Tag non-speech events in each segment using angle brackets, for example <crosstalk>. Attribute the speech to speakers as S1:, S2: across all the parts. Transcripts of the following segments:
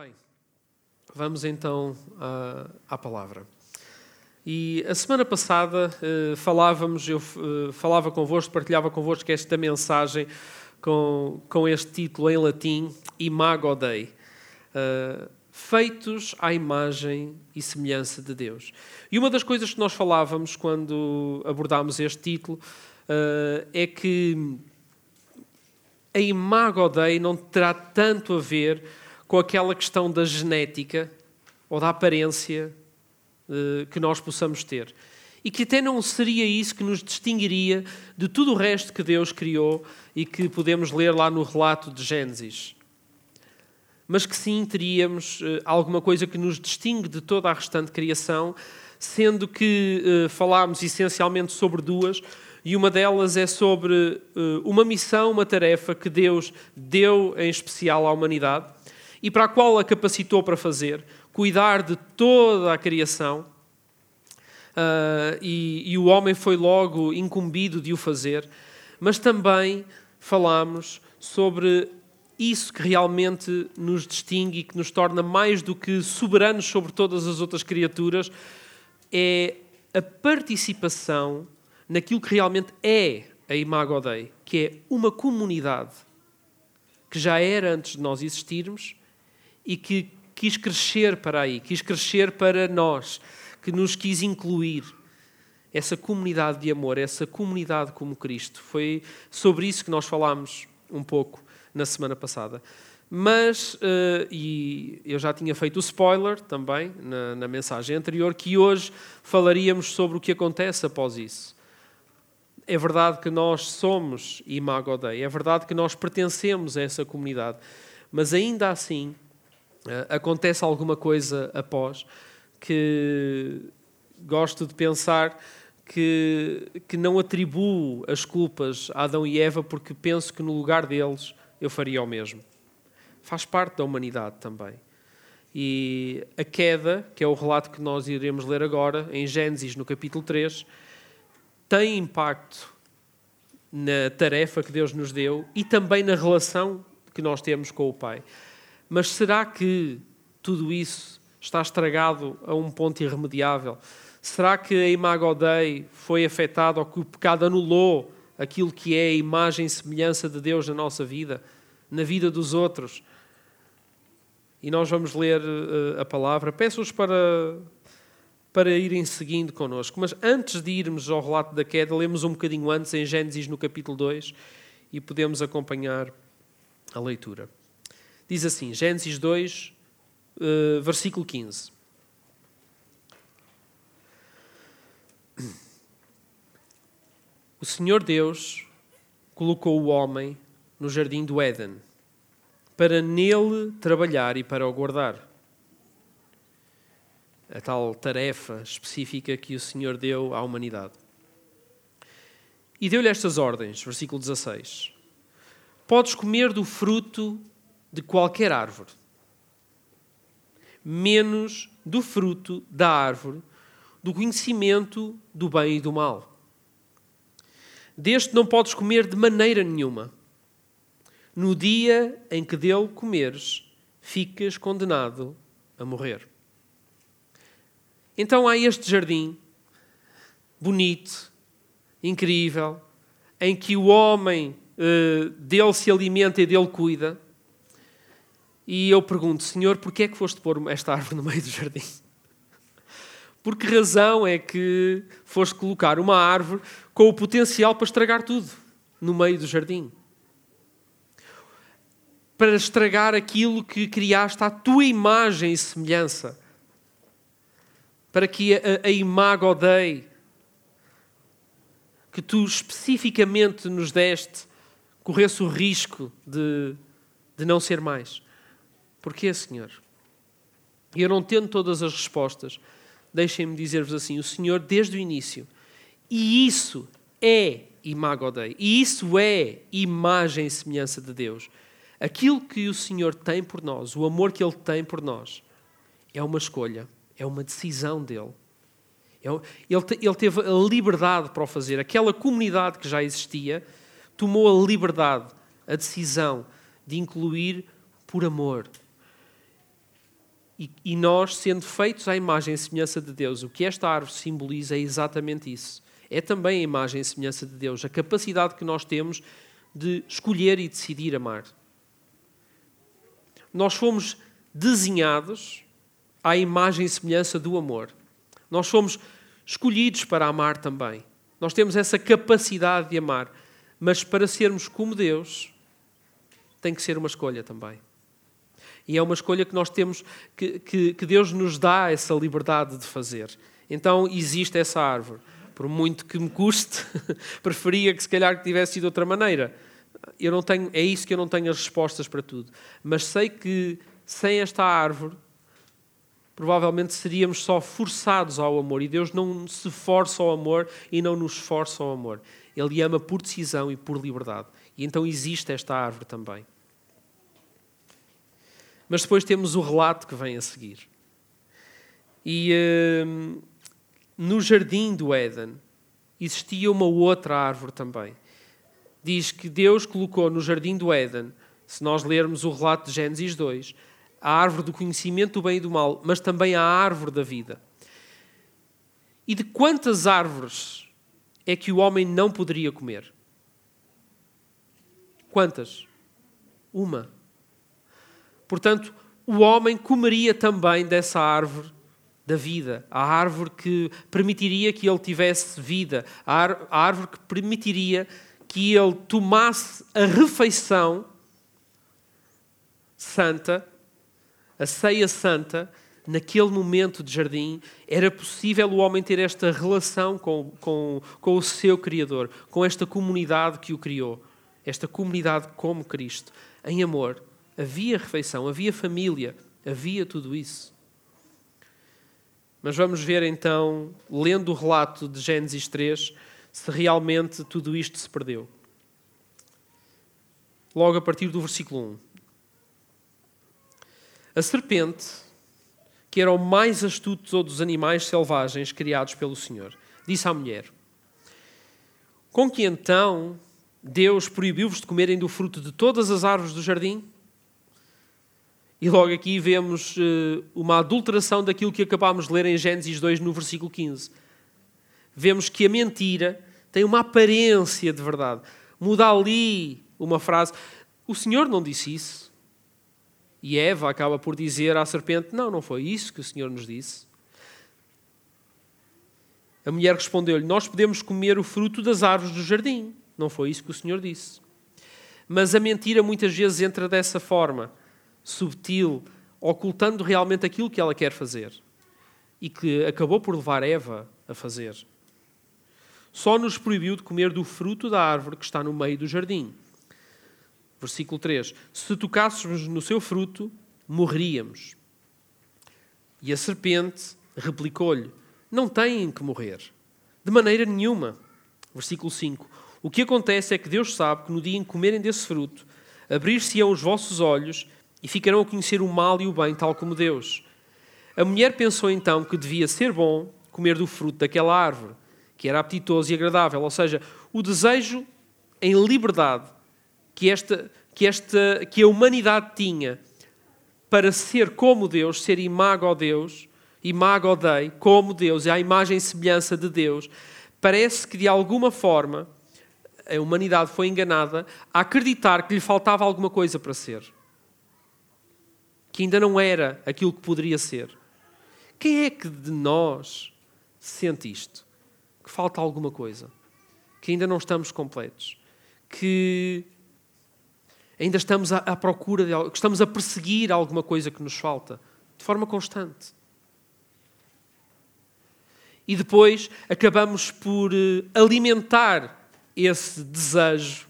S1: Bem, vamos então à, à palavra. E a semana passada uh, falávamos, eu uh, falava convosco, partilhava convosco esta mensagem com, com este título em latim, Imago Dei. Uh, feitos à imagem e semelhança de Deus. E uma das coisas que nós falávamos quando abordámos este título é que a Imago Dei não terá tanto a ver com aquela questão da genética ou da aparência uh, que nós possamos ter. E que até não seria isso que nos distinguiria de tudo o resto que Deus criou e que podemos ler lá no relato de Gênesis. Mas que sim teríamos uh, alguma coisa que nos distingue de toda a restante criação, sendo que uh, falámos essencialmente sobre duas, e uma delas é sobre uma missão, uma tarefa que Deus deu em especial à humanidade e para a qual a capacitou para fazer, cuidar de toda a criação. Uh, e, e, o homem foi logo incumbido de o fazer, mas também falamos sobre isso que realmente nos distingue e que nos torna mais do que soberanos sobre todas as outras criaturas, é a participação naquilo que realmente é a Imago Dei, que é uma comunidade que já era antes de nós existirmos e que quis crescer para aí, quis crescer para nós, que nos quis incluir. Essa comunidade de amor, essa comunidade como Cristo. Foi sobre isso que nós falámos um pouco na semana passada. Mas, uh, e eu já tinha feito o spoiler também na, na mensagem anterior, que hoje falaríamos sobre o que acontece após isso. É verdade que nós somos Imago Dei, é verdade que nós pertencemos a essa comunidade, mas ainda assim eh, acontece alguma coisa após que gosto de pensar que, que não atribuo as culpas a Adão e Eva porque penso que no lugar deles eu faria o mesmo. Faz parte da humanidade também. E a queda, que é o relato que nós iremos ler agora, em Gênesis, no capítulo 3, tem impacto na tarefa que Deus nos deu e também na relação que nós temos com o Pai. Mas será que tudo isso está estragado a um ponto irremediável? Será que a Imago Dei foi afetada ou que o pecado anulou aquilo que é a imagem e semelhança de Deus na nossa vida, na vida dos outros? E nós vamos ler uh, a palavra. Peço-vos para, para irem seguindo connosco. Mas antes de irmos ao relato da queda, lemos um bocadinho antes, em Gênesis, no capítulo 2, e podemos acompanhar a leitura. Diz assim, Gênesis 2, uh, eh, versículo 15. O Senhor Deus colocou o homem no jardim do Éden para nele trabalhar e para o guardar. A tal tarefa específica que o Senhor deu à humanidade. E deu-lhe estas ordens, versículo 16: Podes comer do fruto de qualquer árvore, menos do fruto da árvore do conhecimento do bem e do mal. Deste não podes comer de maneira nenhuma. No dia em que dele comeres, ficas condenado a morrer. Então há este jardim, bonito, incrível, em que o homem uh, dele se alimenta e dele cuida e eu pergunto, Senhor, porquê é que foste pôr esta árvore no meio do jardim? <laughs> Por que razão é que foste colocar uma árvore com o potencial para estragar tudo no meio do jardim? Para estragar aquilo que criaste à tua imagem e semelhança. Para que a, a imago Dei, que tu especificamente nos deste, corresse o risco de, de não ser mais. Porquê, Senhor? E eu não tendo todas as respostas, deixem-me dizer-vos assim: o Senhor, desde o início, e isso é imago Dei, e isso é imagem e semelhança de Deus. Aquilo que o Senhor tem por nós, o amor que Ele tem por nós, é uma escolha, é uma decisão dele. É ele teve a liberdade para o fazer. Aquela comunidade que já existia tomou a liberdade, a decisão de incluir por amor, E, e nós, sendo feitos à imagem e semelhança de Deus, o que esta árvore simboliza é exatamente isso. É também a imagem e semelhança de Deus, a capacidade que nós temos de escolher e decidir amar. Nós fomos desenhados à imagem e semelhança do amor. Nós fomos escolhidos para amar também. Nós temos essa capacidade de amar. Mas para sermos como Deus, tem que ser uma escolha também. E é uma escolha que nós temos, que, que, que Deus nos dá essa liberdade de fazer. Então existe essa árvore. Por muito que me custe, <laughs> preferia que se calhar tivesse sido de outra maneira. Eu não tenho, é isso que eu não tenho as respostas para tudo. Mas sei que sem esta árvore, provavelmente seríamos só forçados ao amor. E Deus não se força ao amor e não nos força ao amor. Ele ama por decisão e por liberdade. E então existe esta árvore também. Mas depois temos o relato que vem a seguir. E uh, no jardim do Éden existia uma outra árvore também. Diz que Deus colocou no jardim do Éden, se nós lermos o relato de Gênesis 2, a árvore do conhecimento do bem e do mal, mas também a árvore da vida. E de quantas árvores é que o homem não poderia comer? Quantas? Uma. Portanto, o homem comeria também dessa árvore da vida, a árvore que permitiria que ele tivesse vida, a árvore que permitiria que ele tomasse a refeição santa, a ceia santa, naquele momento de jardim, era possível o homem ter esta relação com, com, com o seu Criador, com esta comunidade que o criou, esta comunidade como Cristo, em amor havia refeição, havia família, havia tudo isso. Mas vamos ver então, lendo o relato de Gênesis 3, se realmente tudo isto se perdeu. Logo a partir do versículo 1. A serpente, que era o mais astuto de todos os animais selvagens criados pelo Senhor, disse à mulher: Com que então Deus proibiu-vos de comerem do fruto de todas as árvores do jardim? E logo aqui vemos uh, uma adulteração daquilo que acabámos de ler em Gênesis 2, no versículo 15. Vemos que a mentira tem uma aparência de verdade. Muda ali uma frase. O Senhor não disse isso. E Eva acaba por dizer à serpente: Não, não foi isso que o Senhor nos disse. A mulher respondeu-lhe: Nós podemos comer o fruto das árvores do jardim. Não foi isso que o Senhor disse. Mas a mentira muitas vezes entra dessa forma subtil, ocultando realmente aquilo que ela quer fazer e que acabou por levar Eva a fazer. Só nos proibiu de comer do fruto da árvore que está no meio do jardim. Versículo 3: Se tocássemos no seu fruto, morreríamos. E a serpente replicou-lhe: Não têm que morrer, de maneira nenhuma. Versículo 5: O que acontece é que Deus sabe que no dia em que comerem desse fruto, abrir-se-ão os vossos olhos e ficarão a conhecer o mal e o bem, tal como Deus. A mulher pensou então que devia ser bom comer do fruto daquela árvore, que era apetitoso e agradável, ou seja, o desejo em liberdade que esta, que esta que a humanidade tinha para ser como Deus, ser imago Deus, imago Dei, como Deus, é a imagem e semelhança de Deus, parece que de alguma forma a humanidade foi enganada a acreditar que lhe faltava alguma coisa para ser que ainda não era aquilo que poderia ser. Quem é que de nós sente isto? Que falta alguma coisa? Que ainda não estamos completos? Que ainda estamos à, procura de algo, que estamos a perseguir alguma coisa que nos falta, de forma constante. E depois acabamos por eh, alimentar esse desejo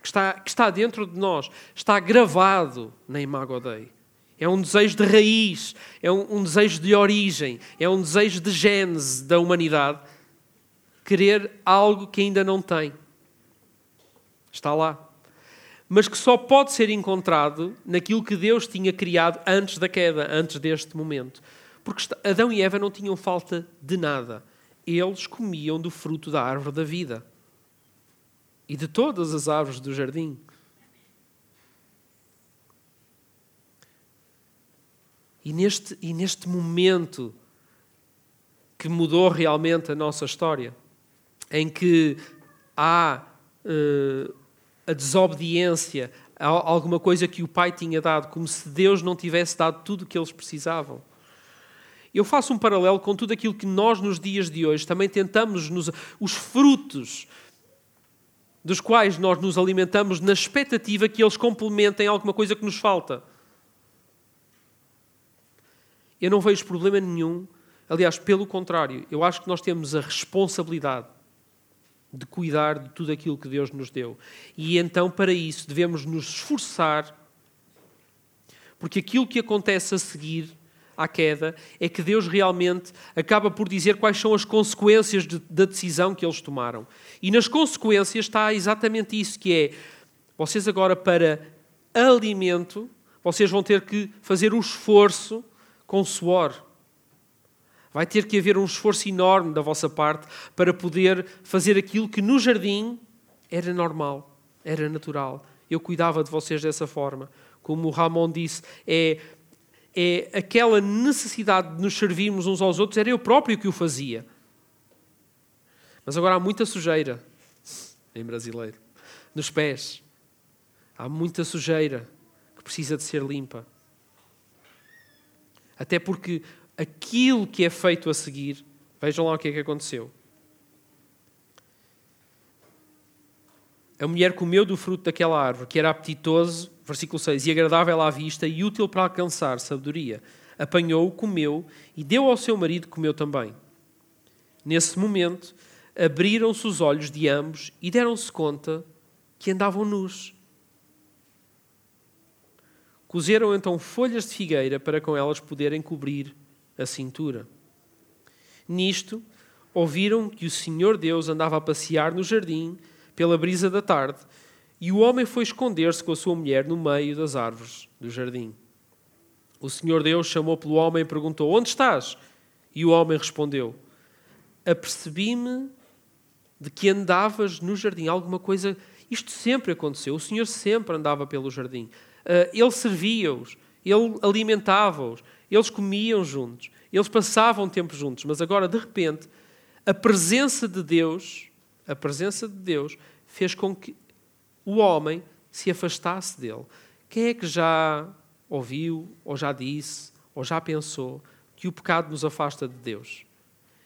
S1: que está, que está dentro de nós, está gravado na Imago Dei. É um desejo de raiz, é um, um desejo de origem, é um desejo de gênese da humanidade. Querer algo que ainda não tem. Está lá. Mas que só pode ser encontrado naquilo que Deus tinha criado antes da queda, antes deste momento. Porque Adão e Eva não tinham falta de nada. Eles comiam do fruto da árvore da vida e de todas as árvores do jardim. ”.。E neste, e neste momento que mudou realmente a nossa história, em que há uh, a desobediência a alguma coisa que o pai tinha dado, como se Deus não tivesse dado tudo o que eles precisavam. Eu faço um paralelo com tudo aquilo que nós, nos dias de hoje, também tentamos, nos, os frutos dos quais nós nos alimentamos na expectativa que eles complementem alguma coisa que nos falta. Eu não vejo problema nenhum, aliás, pelo contrário, eu acho que nós temos a responsabilidade de cuidar de tudo aquilo que Deus nos deu. E então, para isso, devemos nos esforçar, porque aquilo que acontece a seguir à queda é que Deus realmente acaba por dizer quais são as consequências de, da decisão que eles tomaram. E nas consequências está exatamente isso, que é, vocês agora para alimento, vocês vão ter que fazer um esforço com suor. Vai ter que haver um esforço enorme da vossa parte para poder fazer aquilo que no jardim era normal, era natural. Eu cuidava de vocês dessa forma. Como o Ramon disse, é é aquela necessidade de nos servirmos uns aos outros, era eu próprio que o fazia. Mas agora há muita sujeira em brasileiro, nos pés. Há muita sujeira que precisa de ser limpa. Até porque aquilo que é feito a seguir, vejam lá o que é que aconteceu. A mulher comeu do fruto daquela árvore, que era apetitoso versículo 6, e agradável à vista e útil para alcançar sabedoria. Apanhou, comeu e deu ao seu marido, comeu também. Nesse momento, abriram-se os olhos de ambos e deram-se conta que andavam nus. Cozeram então folhas de figueira para com elas poderem cobrir a cintura. Nisto, ouviram que o Senhor Deus andava a passear no jardim pela brisa da tarde e o homem foi esconder-se com a sua mulher no meio das árvores do jardim. O Senhor Deus chamou pelo homem e perguntou: Onde estás? E o homem respondeu: Apercebi-me de que andavas no jardim. Alguma coisa. Isto sempre aconteceu. O Senhor sempre andava pelo jardim. Ah, ele servia-os, ele alimentava-os, eles comiam juntos, eles passavam tempo juntos. Mas agora, de repente, a presença de Deus, a presença de Deus, fez com que o homem se afastasse dele. Quem é que já ouviu, ou já disse, ou já pensou que o pecado nos afasta de Deus?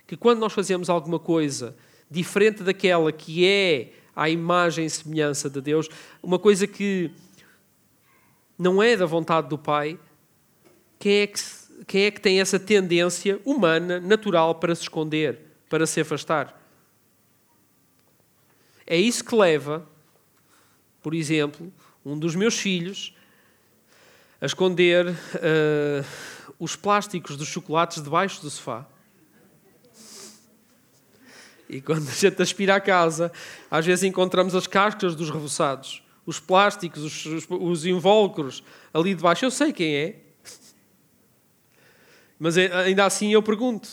S1: Que quando nós fazemos alguma coisa diferente daquela que é a imagem e semelhança de Deus, uma coisa que não é da vontade do Pai, quem é que, quem é que tem essa tendência humana, natural, para se esconder, para se afastar? É isso que leva por exemplo, um dos meus filhos a esconder uh, os plásticos dos chocolates debaixo do sofá. E quando a gente aspira a casa, às vezes encontramos as cascas dos rebuçados, os plásticos, os, os, os invólucros ali debaixo. Eu sei quem é. Mas é, ainda assim eu pergunto: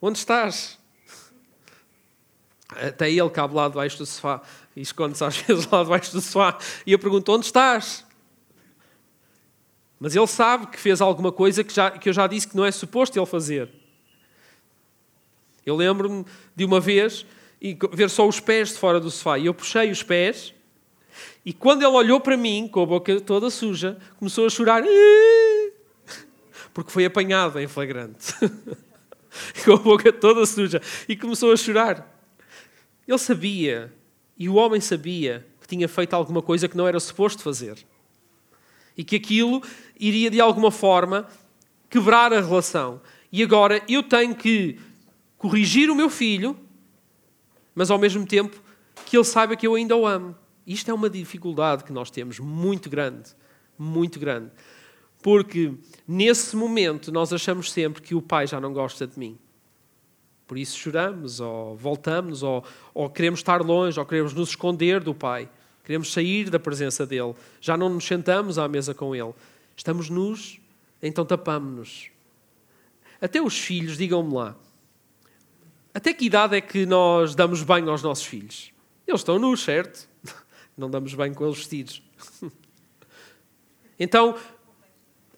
S1: onde estás? Até ele cabe lá debaixo do sofá e esconde-se às <laughs> vezes lá debaixo do sofá. E eu pergunto: onde estás? Mas ele sabe que fez alguma coisa que, já, que eu já disse que não é suposto ele fazer. Eu lembro-me de uma vez e ver só os pés de fora do sofá. E eu puxei os pés e quando ele olhou para mim, com a boca toda suja, começou a chorar. Porque foi apanhado em flagrante. <laughs> com a boca toda suja. E começou a chorar. Ele sabia e o homem sabia que tinha feito alguma coisa que não era suposto fazer. E que aquilo iria, de alguma forma, quebrar a relação. E agora eu tenho que corrigir o meu filho, mas ao mesmo tempo que ele saiba que eu ainda o amo. Isto é uma dificuldade que nós temos muito grande, muito grande. Porque nesse momento nós achamos sempre que o pai já não gosta de mim. Por isso choramos, ou voltamos, ou, ou queremos estar longe, ou queremos nos esconder do Pai. Queremos sair da presença dele. Já não nos sentamos à mesa com ele. Estamos nus, então tapamos-nos. Até os filhos, digam-me lá. Até que idade é que nós damos banho aos nossos filhos? Eles estão nus, certo? Não damos banho com eles vestidos. <laughs> Então,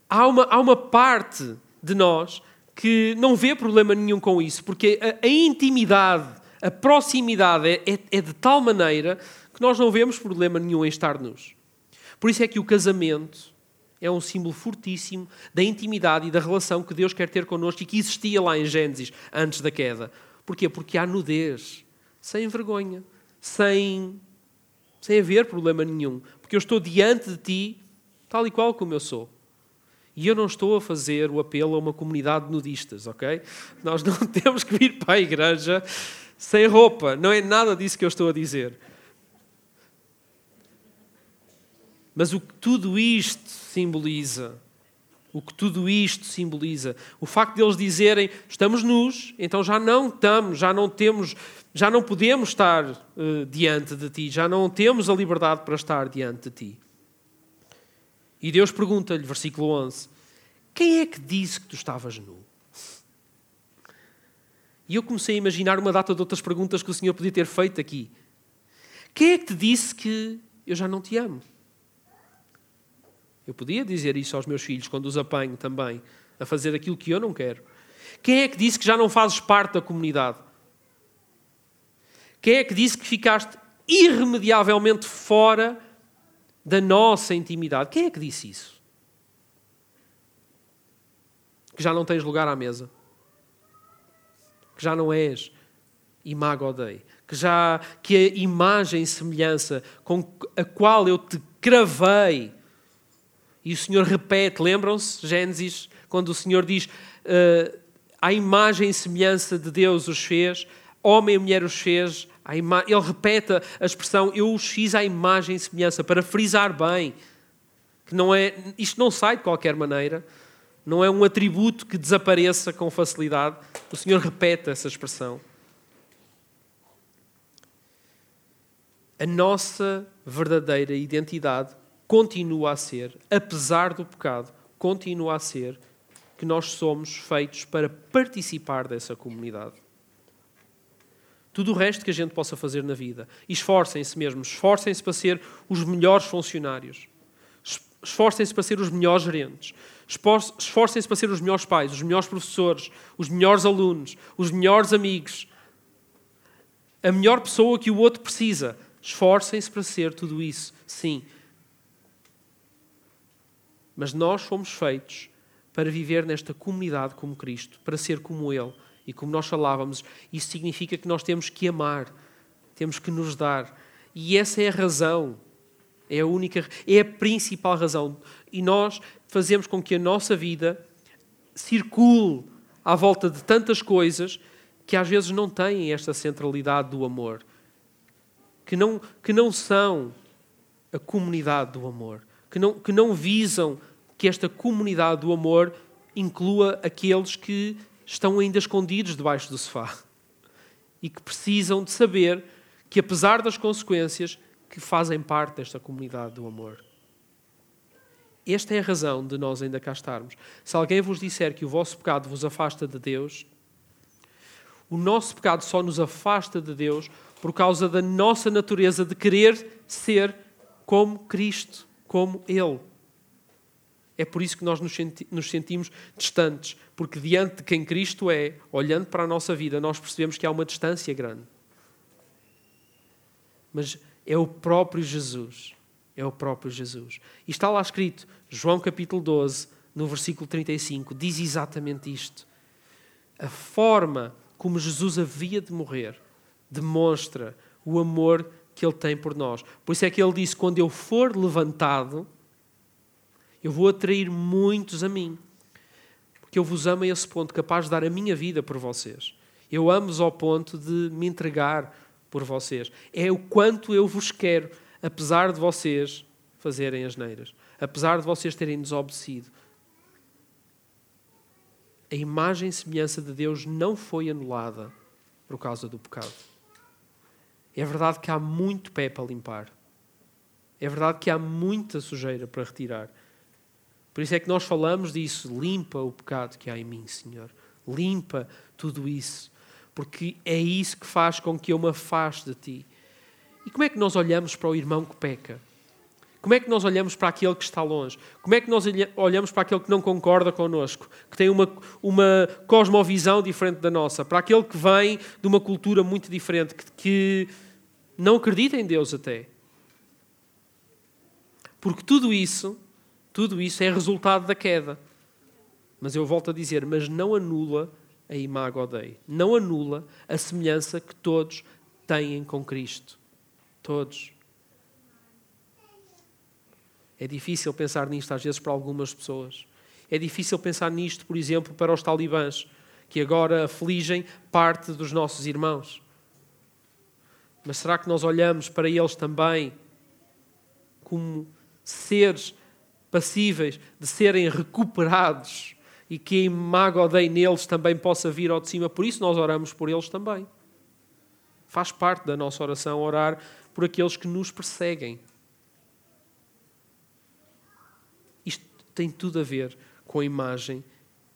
S1: há uma, há uma parte de nós que não vê problema nenhum com isso, porque a, a intimidade, a proximidade é, é, é de tal maneira que nós não vemos problema nenhum em estar nus. Por isso é que o casamento é um símbolo fortíssimo da intimidade e da relação que Deus quer ter connosco e que existia lá em Gênesis antes da queda. Porquê? Porque há nudez, sem vergonha, sem, sem haver problema nenhum. Porque eu estou diante de ti, tal e qual como eu sou. E eu não estou a fazer o apelo a uma comunidade de nudistas, ok? Nós não <laughs> temos que vir para a igreja sem roupa. Não é nada disso que eu estou a dizer. Mas o que tudo isto simboliza, o que tudo isto simboliza, o facto de eles dizerem estamos nus, então já não estamos, já não temos, já não podemos estar uh, diante de ti, já não temos a liberdade para estar diante de ti. E Deus pergunta-lhe, versículo 11: Quem é que disse que tu estavas nu? E eu comecei a imaginar uma data de outras perguntas que o Senhor podia ter feito aqui. Quem é que te disse que eu já não te amo? Eu podia dizer isso aos meus filhos quando os apanho também, a fazer aquilo que eu não quero. Quem é que disse que já não fazes parte da comunidade? Quem é que disse que ficaste irremediavelmente fora da nossa intimidade? Quem é que disse isso? Que já não tens lugar à mesa. Que já não és imago dei. Que já que a imagem e semelhança com a qual eu te cravei e o Senhor repete, lembram-se, Gênesis, quando o Senhor diz: uh, a imagem e semelhança de Deus os fez, homem e mulher os fez. Ele repete a expressão: eu os fiz à imagem e semelhança, para frisar bem que não é, isto não sai de qualquer maneira, não é um atributo que desapareça com facilidade. O Senhor repete essa expressão. A nossa verdadeira identidade continua a ser, apesar do pecado, continua a ser que nós somos feitos para participar dessa comunidade. Tudo o resto que a gente possa fazer na vida. Esforcem-se mesmo, esforcem-se para ser os melhores funcionários. Esforcem-se para ser os melhores gerentes. Esforcem-se para ser os melhores pais, os melhores professores, os melhores alunos, os melhores amigos. A melhor pessoa que o outro precisa. Esforcem-se para ser tudo isso. Sim, mas nós fomos feitos para viver nesta comunidade como Cristo, para ser como Ele. E como nós falávamos, isso significa que nós temos que amar, temos que nos dar. E essa é a razão, é a única, é a principal razão. E nós fazemos com que a nossa vida circule à volta de tantas coisas que às vezes não têm esta centralidade do amor, que não, que não são a comunidade do amor que não, que não visam que esta comunidade do amor inclua aqueles que estão ainda escondidos debaixo do sofá e que precisam de saber que, apesar das consequências, que fazem parte desta comunidade do amor. Esta é a razão de nós ainda cá estarmos. Se alguém vos disser que o vosso pecado vos afasta de Deus, o nosso pecado só nos afasta de Deus por causa da nossa natureza de querer ser como Cristo como Ele. É por isso que nós nos sentimos distantes, porque diante de quem Cristo é, olhando para a nossa vida, nós percebemos que há uma distância grande. Mas é o próprio Jesus. É o próprio Jesus. E está lá escrito, João capítulo 12, no versículo 35, diz exatamente isto. A forma como Jesus havia de morrer demonstra o amor que Ele tem por nós. Por isso é que Ele disse: quando eu for levantado, eu vou atrair muitos a mim. Porque eu vos amo a esse ponto, capaz de dar a minha vida por vocês. Eu amo-vos ao ponto de me entregar por vocês. É o quanto eu vos quero, apesar de vocês fazerem as neiras, apesar de vocês terem desobedecido. A imagem e semelhança de Deus não foi anulada por causa do pecado. É verdade que há muito pé para limpar. É verdade que há muita sujeira para retirar. Por isso é que nós falamos disso. Limpa o pecado que há em mim, Senhor. Limpa tudo isso. Porque é isso que faz com que eu me afaste de ti. E como é que nós olhamos para o irmão que peca? Como é que nós olhamos para aquele que está longe? Como é que nós olhamos para aquele que não concorda connosco, que tem uma, uma cosmovisão diferente da nossa, para aquele que vem de uma cultura muito diferente, que, que não acredita em Deus até? Porque tudo isso, tudo isso é resultado da queda. Mas eu volto a dizer, mas não anula a imago Dei, não anula a semelhança que todos têm com Cristo. Todos. É difícil pensar nisto às vezes para algumas pessoas. É difícil pensar nisto, por exemplo, para os talibãs, que agora afligem parte dos nossos irmãos. Mas será que nós olhamos para eles também como seres passíveis de serem recuperados e que a imago neles também possa vir ao de cima? Por isso nós oramos por eles também. Faz parte da nossa oração orar por aqueles que nos perseguem. tem tudo a ver com a imagem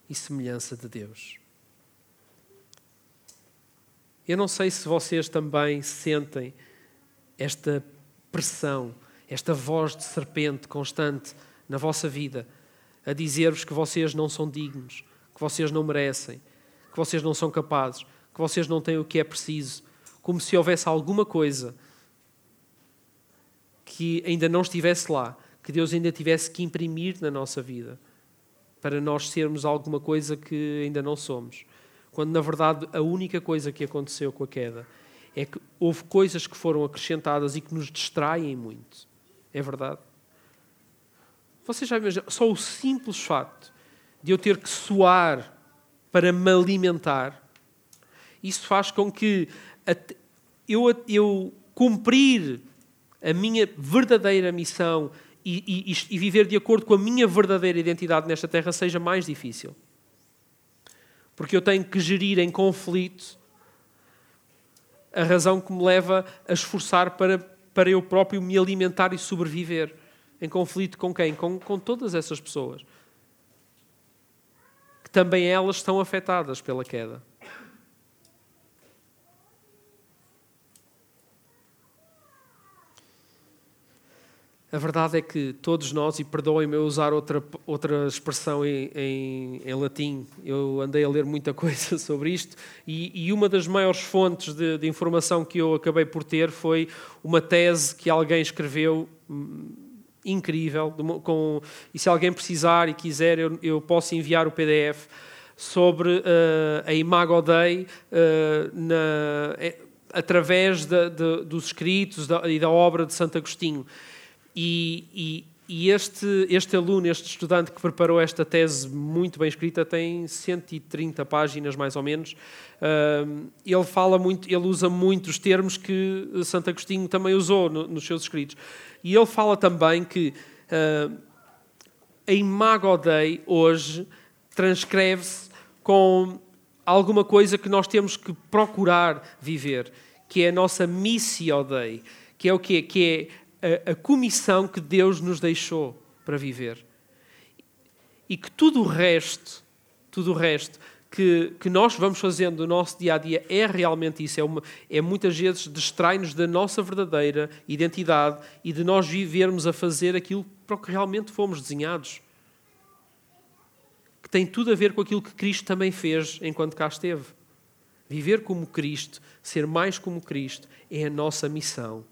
S1: e semelhança de Deus. Eu não sei se vocês também sentem esta pressão, esta voz de serpente constante na vossa vida, a dizer-vos que vocês não são dignos, que vocês não merecem, que vocês não são capazes, que vocês não têm o que é preciso, como se houvesse alguma coisa que ainda não estivesse lá, que Deus ainda tivesse que imprimir na nossa vida para nós sermos alguma coisa que ainda não somos. Quando, na verdade, a única coisa que aconteceu com a queda é que houve coisas que foram acrescentadas e que nos distraem muito. É verdade? Vocês já imaginam? Só o simples facto de eu ter que suar para me alimentar, isso faz com que eu, eu cumprir a minha verdadeira missão e, e, e viver de acordo com a minha verdadeira identidade nesta terra seja mais difícil. Porque eu tenho que gerir em conflito a razão que me leva a esforçar para, para eu próprio me alimentar e sobreviver. Em conflito com quem? Com, com todas essas pessoas. Que também elas estão afetadas pela queda. A verdade é que todos nós, e perdoem-me eu usar outra, outra expressão em, em, em, latim, eu andei a ler muita <laughs> coisa sobre isto, e, e uma das maiores fontes de, de, informação que eu acabei por ter foi uma tese que alguém escreveu hum, incrível, com, e se alguém precisar e quiser, eu, eu posso enviar o PDF sobre uh, a Imago Dei uh, na, é, através de, de, dos escritos e da obra de Santo Agostinho. E, e, e, este, este aluno, este estudante que preparou esta tese muito bem escrita, tem 130 páginas mais ou menos. ele fala muito, ele usa muitos termos que Santo Agostinho também usou nos seus escritos. E ele fala também que a Imago Dei hoje transcreve-se com alguma coisa que nós temos que procurar viver, que é a nossa missio Dei, que é o quê? Que é a, a comissão que Deus nos deixou para viver. E que tudo o resto, tudo o resto que, que nós vamos fazendo no nosso dia a dia é realmente isso. É, uma, é muitas vezes distrai-nos da nossa verdadeira identidade e de nós vivermos a fazer aquilo para o que realmente fomos desenhados. Que tem tudo a ver com aquilo que Cristo também fez enquanto cá esteve. Viver como Cristo, ser mais como Cristo, é a nossa missão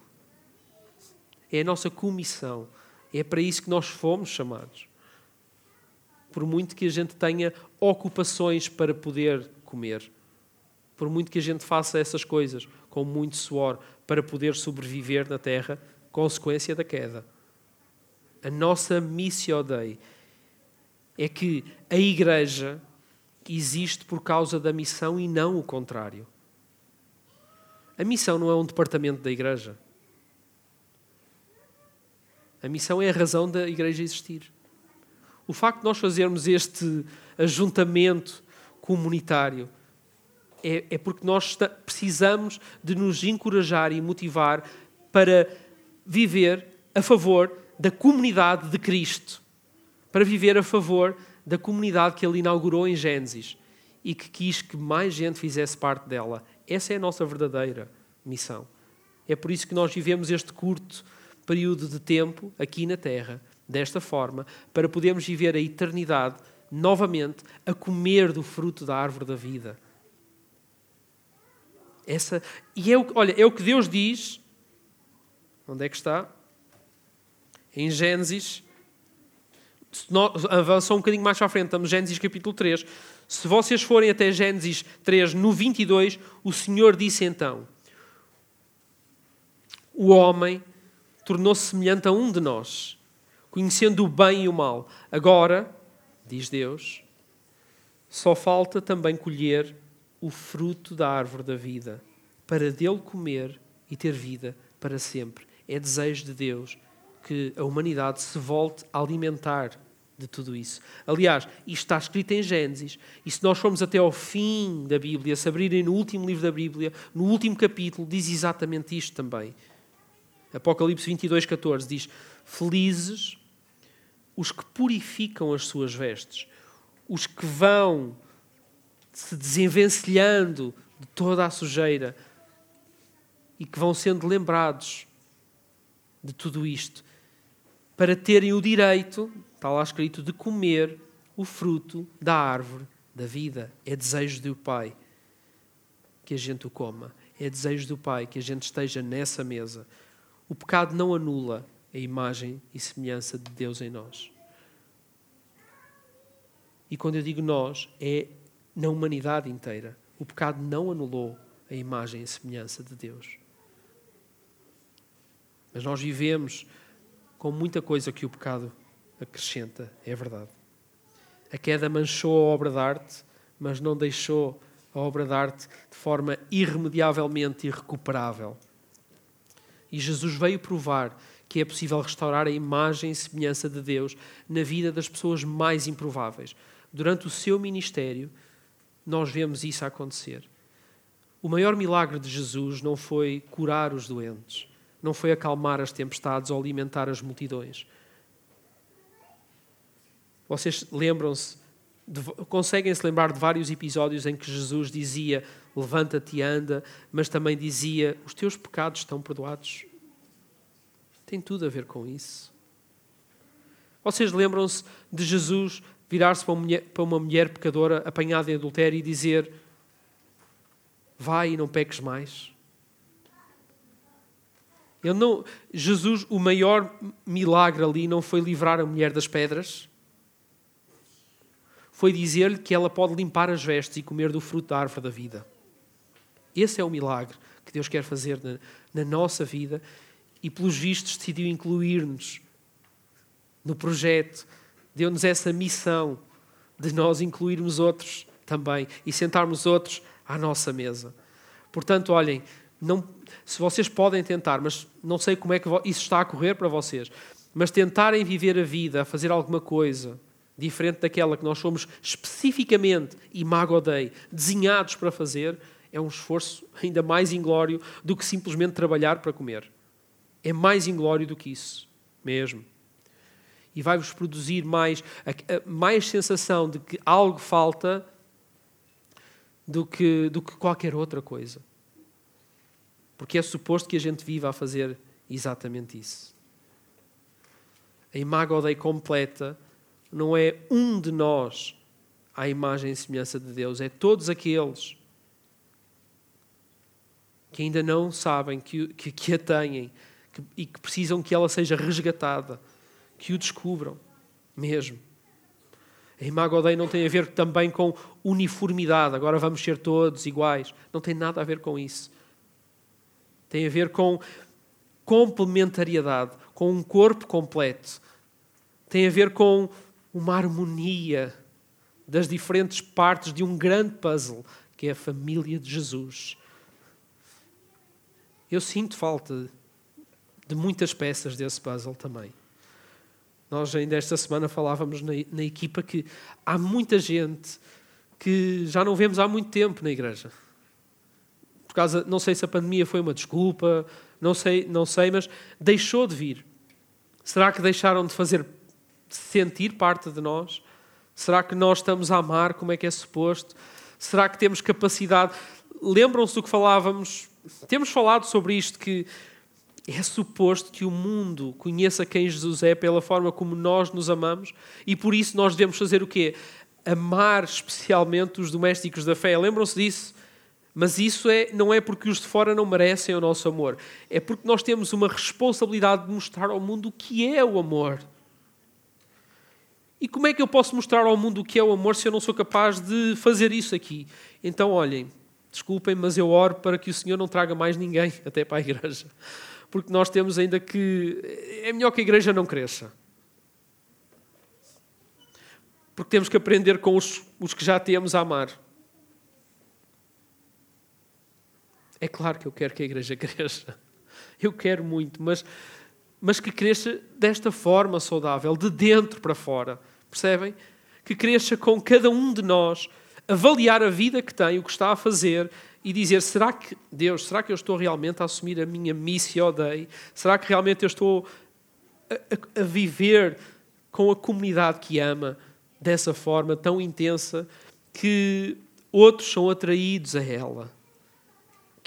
S1: é a nossa comissão. É para isso que nós fomos chamados. Por muito que a gente tenha ocupações para poder comer, por muito que a gente faça essas coisas com muito suor para poder sobreviver na terra, consequência da queda. A nossa missio Dei é que a igreja existe por causa da missão e não o contrário. A missão não é um departamento da igreja. A missão é a razão da igreja existir. O facto de nós fazermos este ajuntamento comunitário é, é porque nós precisamos de nos encorajar e motivar para viver a favor da comunidade de Cristo, para viver a favor da comunidade que ele inaugurou em Gênesis e que quis que mais gente fizesse parte dela. Essa é a nossa verdadeira missão. É por isso que nós vivemos este curto período de tempo aqui na Terra, desta forma, para podermos viver a eternidade novamente a comer do fruto da árvore da vida. Essa, e é o, olha, é o que Deus diz. Onde é que está? Em Gênesis. Avançou um bocadinho mais à frente, estamos em Gênesis capítulo 3. Se vocês forem até Gênesis 3, no 22, o Senhor disse então: O homem tornou-se semelhante a um de nós, conhecendo o bem e o mal. Agora, diz Deus, só falta também colher o fruto da árvore da vida, para dele comer e ter vida para sempre. É desejo de Deus que a humanidade se volte a alimentar de tudo isso. Aliás, isto está escrito em Gênesis, e se nós formos até ao fim da Bíblia, se abrirem no último livro da Bíblia, no último capítulo, diz exatamente isto também. Apocalipse 22, 14 diz: Felizes os que purificam as suas vestes, os que vão se desenvencilhando de toda a sujeira e que vão sendo lembrados de tudo isto, para terem o direito Está lá escrito de comer o fruto da árvore da vida. É desejo do Pai que a gente o coma. É desejo do Pai que a gente esteja nessa mesa. O pecado não anula a imagem e semelhança de Deus em nós. E quando eu digo nós, é na humanidade inteira. O pecado não anulou a imagem e semelhança de Deus. Mas nós vivemos com muita coisa que o pecado acrescenta, é verdade. A queda manchou a obra de arte, mas não deixou a obra de arte de forma irremediavelmente irrecuperável. E Jesus veio provar que é possível restaurar a imagem e semelhança de Deus na vida das pessoas mais improváveis. Durante o seu ministério, nós vemos isso acontecer. O maior milagre de Jesus não foi curar os doentes, não foi acalmar as tempestades ou alimentar as multidões. Vocês lembram-se, conseguem se lembrar de vários episódios em que Jesus dizia: Levanta-te e anda, mas também dizia: Os teus pecados estão perdoados. Tem tudo a ver com isso. Vocês lembram-se de Jesus virar-se para, para uma mulher pecadora apanhada em adultério e dizer: Vai e não peques mais? Ele não, Jesus, o maior milagre ali não foi livrar a mulher das pedras, foi dizer-lhe que ela pode limpar as vestes e comer do fruto da árvore da vida. Esse é o milagre que Deus quer fazer na, na nossa vida e, pelos vistos, decidiu incluir-nos no projeto, deu-nos essa missão de nós incluirmos outros também e sentarmos outros à nossa mesa. Portanto, olhem, não, se vocês podem tentar, mas não sei como é que isso está a correr para vocês, mas tentarem viver a vida, fazer alguma coisa, diferente daquela que nós somos especificamente, e Mago Dei, desenhados para fazer, é um esforço ainda mais inglório do que simplesmente trabalhar para comer. É mais inglório do que isso, mesmo. E vai-vos produzir mais, mais sensação de que algo falta do que, do que qualquer outra coisa. Porque é suposto que a gente viva a fazer exatamente isso. A Imago completa não é um de nós à imagem e semelhança de Deus, é todos aqueles que ainda não sabem que, que, que a têm que, e que precisam que ela seja resgatada, que o descubram mesmo. A Imago Dei não tem a ver também com uniformidade, agora vamos ser todos iguais. Não tem nada a ver com isso. Tem a ver com complementariedade, com um corpo completo. Tem a ver com uma harmonia das diferentes partes de um grande puzzle que é a família de Jesus. Eu sinto falta de muitas peças desse puzzle também. Nós ainda esta semana falávamos na, na equipa que há muita gente que já não vemos há muito tempo na igreja. Por causa, não sei se a pandemia foi uma desculpa, não sei, não sei, mas deixou de vir. Será que deixaram de fazer sentir parte de nós? Será que nós estamos a amar como é que é suposto? Será que temos capacidade? Lembram-se do que falávamos? Temos falado sobre isto que é suposto que o mundo conheça quem Jesus é pela forma como nós nos amamos e por isso nós devemos fazer o quê? Amar especialmente os domésticos da fé. Lembram-se disso? Mas isso é, não é porque os de fora não merecem o nosso amor. É porque nós temos uma responsabilidade de mostrar ao mundo o que é o amor. E como é que eu posso mostrar ao mundo o que é o amor se eu não sou capaz de fazer isso aqui? Então, olhem, desculpem, mas eu oro para que o Senhor não traga mais ninguém <laughs> até para a igreja porque nós temos ainda que. É melhor que a igreja não cresça. Porque temos que aprender com os, os que já temos a amar. É claro que eu quero que a igreja <laughs> cresça. Eu quero muito, mas, mas que cresça desta forma saudável, de dentro para fora. Percebem? Que cresça com cada um de nós, avaliar a vida que tem, o que está a fazer e dizer: será que, Deus, será que eu estou realmente a assumir a minha missão Dei? Será que realmente eu estou a, a, a viver com a comunidade que ama dessa forma tão intensa que outros são atraídos a ela?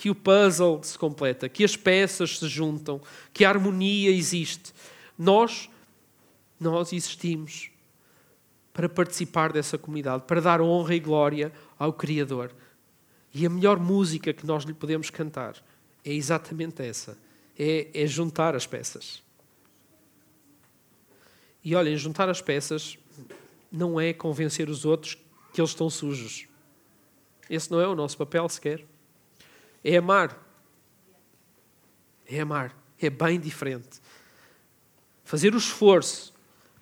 S1: Que o puzzle se completa, que as peças se juntam, que a harmonia existe. Nós, nós existimos para participar dessa comunidade, para dar honra e glória ao Criador. E a melhor música que nós lhe podemos cantar é exatamente essa: é, é juntar as peças. E olhem, juntar as peças não é convencer os outros que eles estão sujos. Esse não é o nosso papel sequer. É amar. É amar. É bem diferente. Fazer o esforço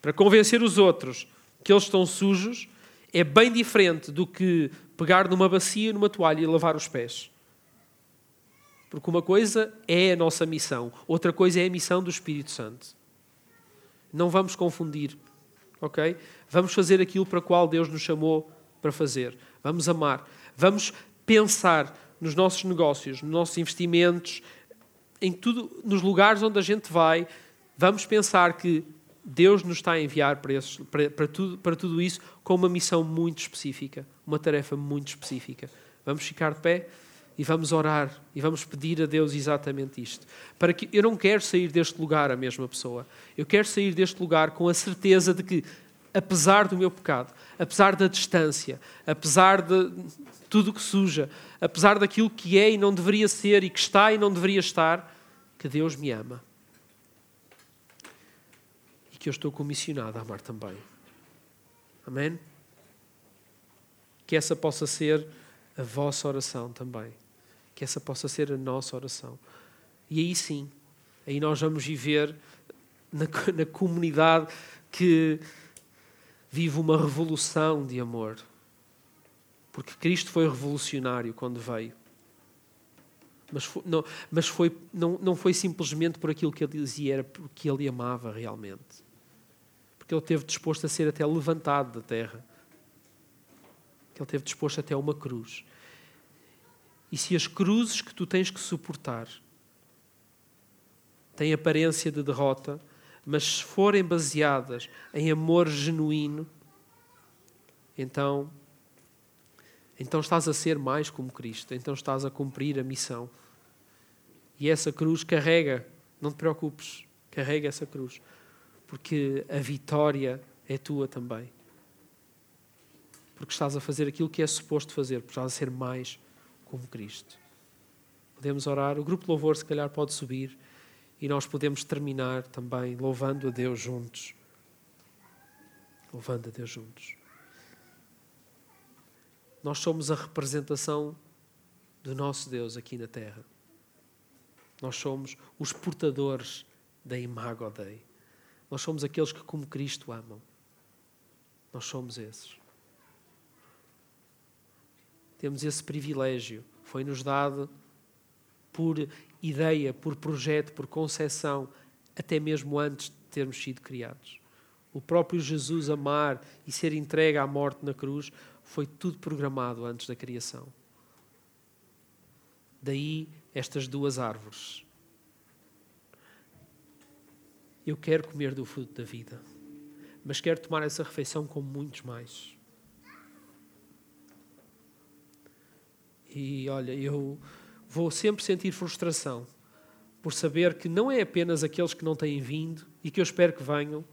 S1: para convencer os outros que eles estão sujos é bem diferente do que pegar numa bacia, numa toalha e lavar os pés. Porque uma coisa é a nossa missão, outra coisa é a missão do Espírito Santo. Não vamos confundir, ok? Vamos fazer aquilo para o qual Deus nos chamou para fazer. Vamos amar. Vamos pensar nos nossos negócios, nos nossos investimentos, em tudo, nos lugares onde a gente vai. Vamos pensar que Deus nos está a enviar para, esses, para, para, tudo, para tudo isso com uma missão muito específica, uma tarefa muito específica. Vamos ficar de pé e vamos orar e vamos pedir a Deus exatamente isto. Para que eu não quero sair deste lugar a mesma pessoa. Eu quero sair deste lugar com a certeza de que, apesar do meu pecado, apesar da distância, apesar de tudo que suja, apesar daquilo que é e não deveria ser e que está e não deveria estar, que Deus me ama que eu estou comissionado a amar também. Amém? Que essa possa ser a vossa oração também. Que essa possa ser a nossa oração. E aí sim, aí nós vamos viver na, <laughs> na comunidade que vive uma revolução de amor. Porque Cristo foi revolucionário quando veio. Mas, foi, não, mas foi, não, não foi simplesmente por aquilo que ele dizia, era porque ele amava realmente que ele teve disposto a ser até levantado da terra. Que ele teve disposto até uma cruz. E se as cruzes que tu tens que suportar têm aparência de derrota, mas se forem baseadas em amor genuíno, então então estás a ser mais como Cristo, então estás a cumprir a missão. E essa cruz carrega, não te preocupes, carrega essa cruz porque a vitória é tua também. Porque estás a fazer aquilo que é suposto fazer, porque estás a ser mais como Cristo. Podemos orar, o grupo de louvor se calhar pode subir e nós podemos terminar também louvando a Deus juntos. Louvando a Deus juntos. Nós somos a representação do nosso Deus aqui na terra. Nós somos os portadores da Imago Dei. Nós somos aqueles que, como Cristo, amam. Nós somos esses. Temos esse privilégio. Foi-nos dado por ideia, por projeto, por concepção, até mesmo antes de termos sido criados. O próprio Jesus amar e ser entregue à morte na cruz foi tudo programado antes da criação. Daí estas duas árvores eu quero comer do fruto da vida, mas quero tomar essa refeição com muitos mais. E olha, eu vou sempre sentir frustração por saber que não é apenas aqueles que não têm vindo e que eu espero que venham.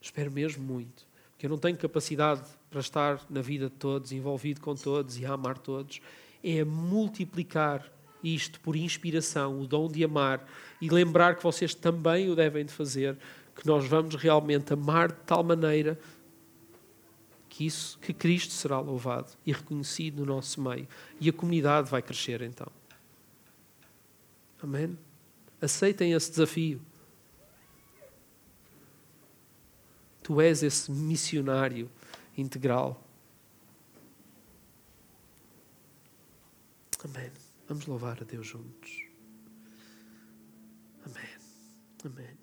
S1: Espero mesmo muito, porque eu não tenho capacidade para estar na vida de todos, envolvido com todos e a amar todos. É multiplicar isto por inspiração, o dom de amar e lembrar que vocês também o devem de fazer, que nós vamos realmente amar de tal maneira que isso, que Cristo será louvado e reconhecido no nosso meio e a comunidade vai crescer então. Amém? Aceitem esse desafio. Tu és esse missionário integral. Amém. Vamos louvar a Deus juntos. Amém. Amém.